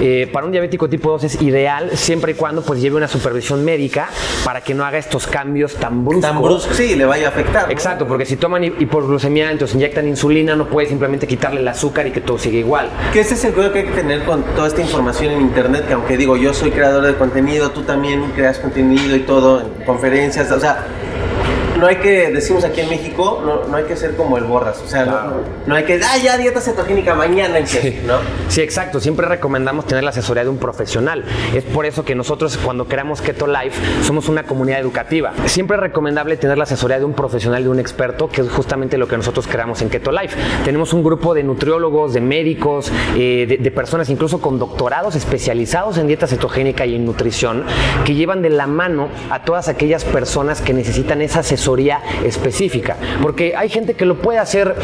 Eh, para un diabético tipo 2 es ideal siempre y cuando pues lleve una supervisión médica para que no haga estos cambios tan bruscos. Tan bruscos, sí, le vaya a afectar. Exacto, porque si toman hipoglucemia, entonces inyectan insulina, no puede simplemente quitarle el azúcar y que todo siga igual. Que ese es el cuidado que hay que tener con toda esta información en internet, que aunque digo, yo soy creador de contenido, tú también creas contenido y todo, en conferencias, o sea, no hay que, decimos aquí en México, no, hay que ser como el borras. O sea, no, hay que, ah, ya dieta cetogénica, mañana sí. ¿no? Sí, exacto. Siempre recomendamos tener la asesoría de un profesional. Es por eso que nosotros, cuando creamos Keto Life, somos una comunidad educativa. Siempre es recomendable tener la asesoría de un profesional, de un experto, que es justamente lo que nosotros creamos en Keto Life. Tenemos un grupo de nutriólogos, de médicos, eh, de, de personas incluso con doctorados especializados en dieta cetogénica y en nutrición, que llevan de la mano a todas aquellas personas que necesitan esa asesoría específica. Porque hay gente que lo puede hacer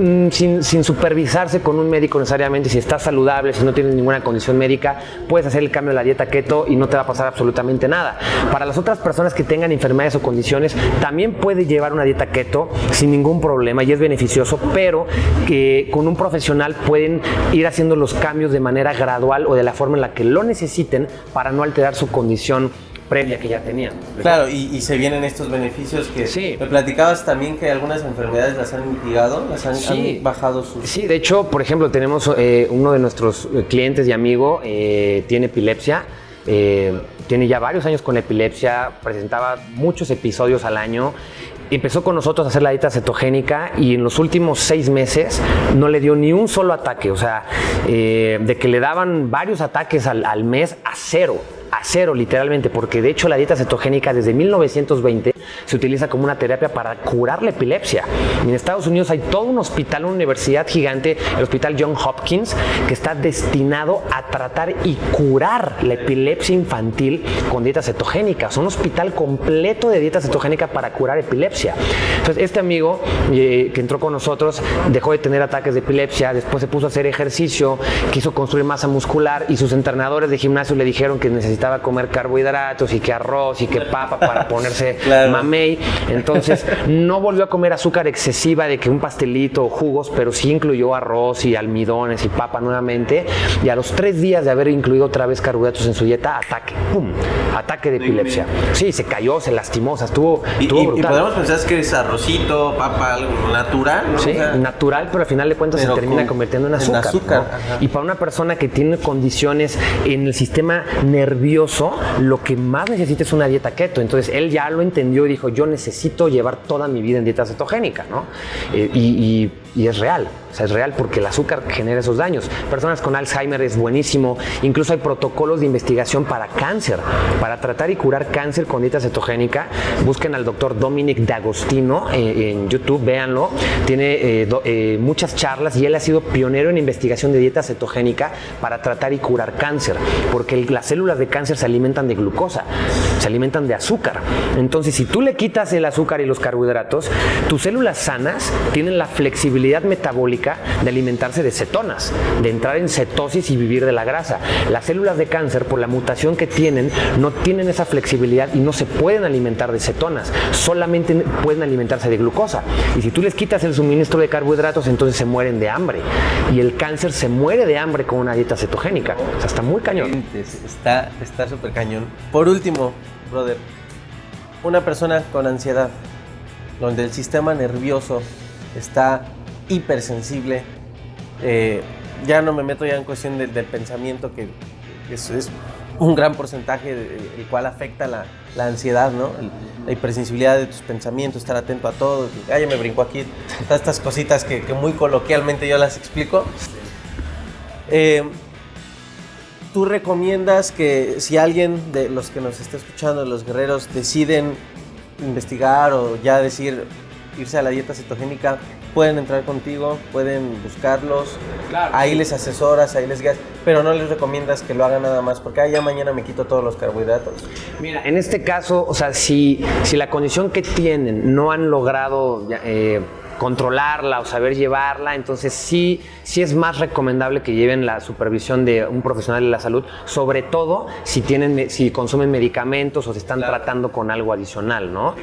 mm, sin, supervisarse con un médico necesariamente. Si estás saludable, si no tienes ninguna condición médica, puedes hacer el cambio de la dieta keto y no te va a pasar absolutamente nada. Para las otras personas que tengan enfermedades o condiciones, también puede llevar una dieta keto sin ningún problema y es beneficioso, pero que con un profesional pueden ir haciendo los cambios de manera gradual o de la forma en la que lo necesiten para no alterar su condición previa que ya tenían. Claro, y, se vienen estos beneficios que sí. me platicabas también que algunas enfermedades las han mitigado, las han, bajado sus... Sí, de hecho, por ejemplo, tenemos eh, uno de nuestros eh, clientes y amigo, eh, tiene epilepsia, tiene ya varios años con epilepsia, presentaba muchos episodios al año empezó con nosotros a hacer la dieta cetogénica y en los últimos seis meses no le dio ni un solo ataque. O sea, de que le daban varios ataques al, al mes a cero a cero literalmente, porque de hecho la dieta cetogénica desde 1920 se utiliza como una terapia para curar la epilepsia. En Estados Unidos hay todo un hospital, una universidad gigante, el Hospital John Hopkins, que está destinado a tratar y curar la epilepsia infantil con dieta cetogénica. Es un hospital completo de dieta cetogénica para curar epilepsia. Entonces, este amigo eh, que entró con nosotros dejó de tener ataques de epilepsia, después se puso a hacer ejercicio, quiso construir masa muscular y sus entrenadores de gimnasio le dijeron que necesitaba necesitaba comer carbohidratos y que arroz y que papa para ponerse mamey. Entonces no volvió a comer azúcar excesiva de que un pastelito o jugos, pero sí incluyó arroz y almidones y papa nuevamente. Y a los tres días de haber incluido otra vez carbohidratos en su dieta, ataque, ¡pum! Ataque de epilepsia. Sí, se cayó, se lastimó, o sea, estuvo, estuvo y, brutal. Y podemos pensar que es arrocito, papa, algo natural, ¿no? Sí, natural, pero al final de cuentas se termina convirtiendo en azúcar. azúcar Y para una persona que tiene condiciones en el sistema nervioso, lo que más necesita es una dieta keto. Entonces él ya lo entendió y dijo, yo necesito llevar toda mi vida en dieta cetogénica, ¿no? Eh, y, y es real. Sea, es real porque el azúcar genera esos daños. Personas con Alzheimer es buenísimo. Incluso hay protocolos de investigación para cáncer, para tratar y curar cáncer con dieta cetogénica. Busquen al doctor Dominic D'Agostino eh, en YouTube, véanlo. Tiene eh, eh, muchas charlas y él ha sido pionero en investigación de dieta cetogénica para tratar y curar cáncer, porque las células de cáncer se alimentan de glucosa, se alimentan de azúcar. Entonces, si tú le quitas el azúcar y los carbohidratos, tus células sanas tienen la flexibilidad metabólica de alimentarse de cetonas, de entrar en cetosis y vivir de la grasa. Las células de cáncer, por la mutación que tienen, no tienen esa flexibilidad y no se pueden alimentar de cetonas, solamente pueden alimentarse de glucosa. Y si tú les quitas el suministro de carbohidratos, entonces se mueren de hambre. Y el cáncer se muere de hambre con una dieta cetogénica. O sea, está muy cañón. Está súper cañón. Por último, brother. Una persona con ansiedad, donde el sistema nervioso está hipersensible, eh, ya no me meto ya en cuestión del pensamiento, que eso es un gran porcentaje el cual afecta la, la ansiedad, ¿no? la hipersensibilidad de tus pensamientos, estar atento a todo. Ah, ya me brinco aquí todas estas cositas que, muy coloquialmente yo las explico. Eh, ¿Tú recomiendas que si alguien de los que nos está escuchando, los guerreros, deciden investigar o ya decir irse a la dieta cetogénica, pueden entrar contigo, pueden buscarlos, ahí les asesoras, ahí les guías, pero no les recomiendas que lo hagan nada más, porque ah, ya mañana me quito todos los carbohidratos. Mira, en este caso, o sea, si, si la condición que tienen no han logrado... Eh, controlarla o saber llevarla, entonces sí, sí es más recomendable que lleven la supervisión de un profesional de la salud, sobre todo si tienen, si consumen medicamentos o se están tratando con algo adicional, ¿no?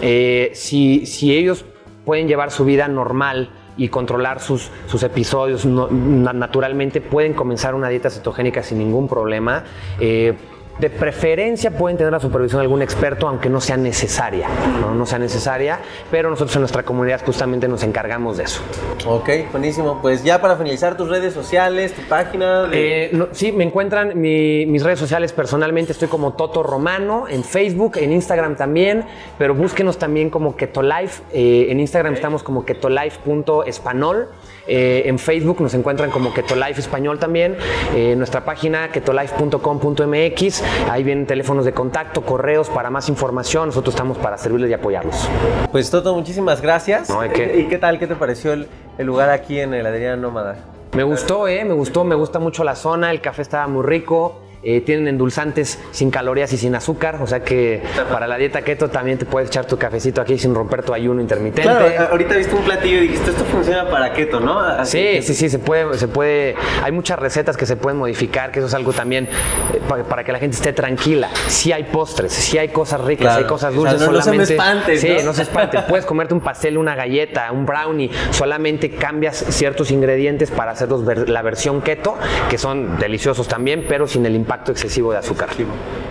Eh, si, si ellos pueden llevar su vida normal y controlar sus, sus episodios naturalmente, pueden comenzar una dieta cetogénica sin ningún problema. Eh, de preferencia pueden tener la supervisión de algún experto, aunque no sea necesaria, ¿no? no sea necesaria, pero nosotros en nuestra comunidad justamente nos encargamos de eso. Ok, buenísimo. Pues ya para finalizar, tus redes sociales, tu página. Eh, sí, me encuentran mis redes sociales personalmente, estoy como Toto Romano en Facebook, en Instagram también, pero búsquenos también como Ketolife. Eh, en Instagram estamos como ketolife.espanol. Eh, en Facebook nos encuentran como Ketolife Español también. en nuestra página ketolife.com.mx Ahí vienen teléfonos de contacto, correos para más información. Nosotros estamos para servirles y apoyarlos. Pues Toto, muchísimas gracias. ¿Y qué tal? ¿Qué te pareció el, lugar aquí en el Adrián Nómada? Me gustó, ¿eh? Me gustó, me gusta mucho la zona, el café estaba muy rico. Eh, tienen endulzantes sin calorías y sin azúcar, o sea que para la dieta keto también te puedes echar tu cafecito aquí sin romper tu ayuno intermitente. Claro, ahorita viste un platillo y dijiste, esto funciona para keto, ¿no? sí, sí, sí, se puede, se puede, hay muchas recetas que se pueden modificar, que eso es algo también eh, para, que la gente esté tranquila. Sí hay postres, sí hay cosas ricas, hay cosas dulces. no, solamente, se me Sí, no, se espante. puedes comerte un pastel, una galleta, un brownie, solamente cambias ciertos ingredientes para hacerlos la versión keto, que son deliciosos también, pero sin el impacto impacto excesivo de azúcar.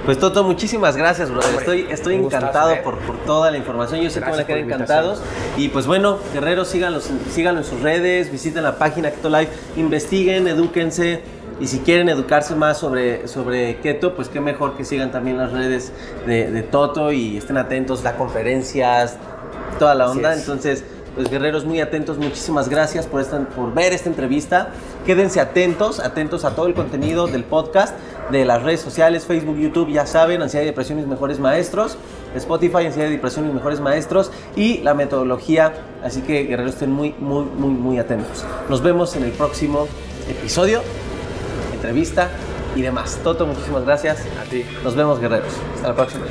Pues Toto, muchísimas gracias, brother. Estoy, estoy encantado por, por, toda la información. Yo sé que van a quedar encantados. Y pues bueno, guerreros, síganlos, síganlo en sus redes, visiten la página Keto Life, investiguen, edúquense. Y si quieren educarse más sobre, sobre keto, pues qué mejor que sigan también las redes de, de Toto y estén atentos, da conferencias, toda la onda. Entonces, pues guerreros muy atentos, muchísimas gracias por, esta, por ver esta entrevista. Quédense atentos, atentos a todo el contenido del podcast, de las redes sociales, Facebook, YouTube, ya saben, Ansiedad y Depresión mis mejores maestros, Spotify, Ansiedad y Depresión mis mejores maestros y la metodología. Así que guerreros estén muy, muy, muy, muy atentos. Nos vemos en el próximo episodio, entrevista y demás. Toto, muchísimas gracias. A ti. Nos vemos guerreros. Hasta la próxima.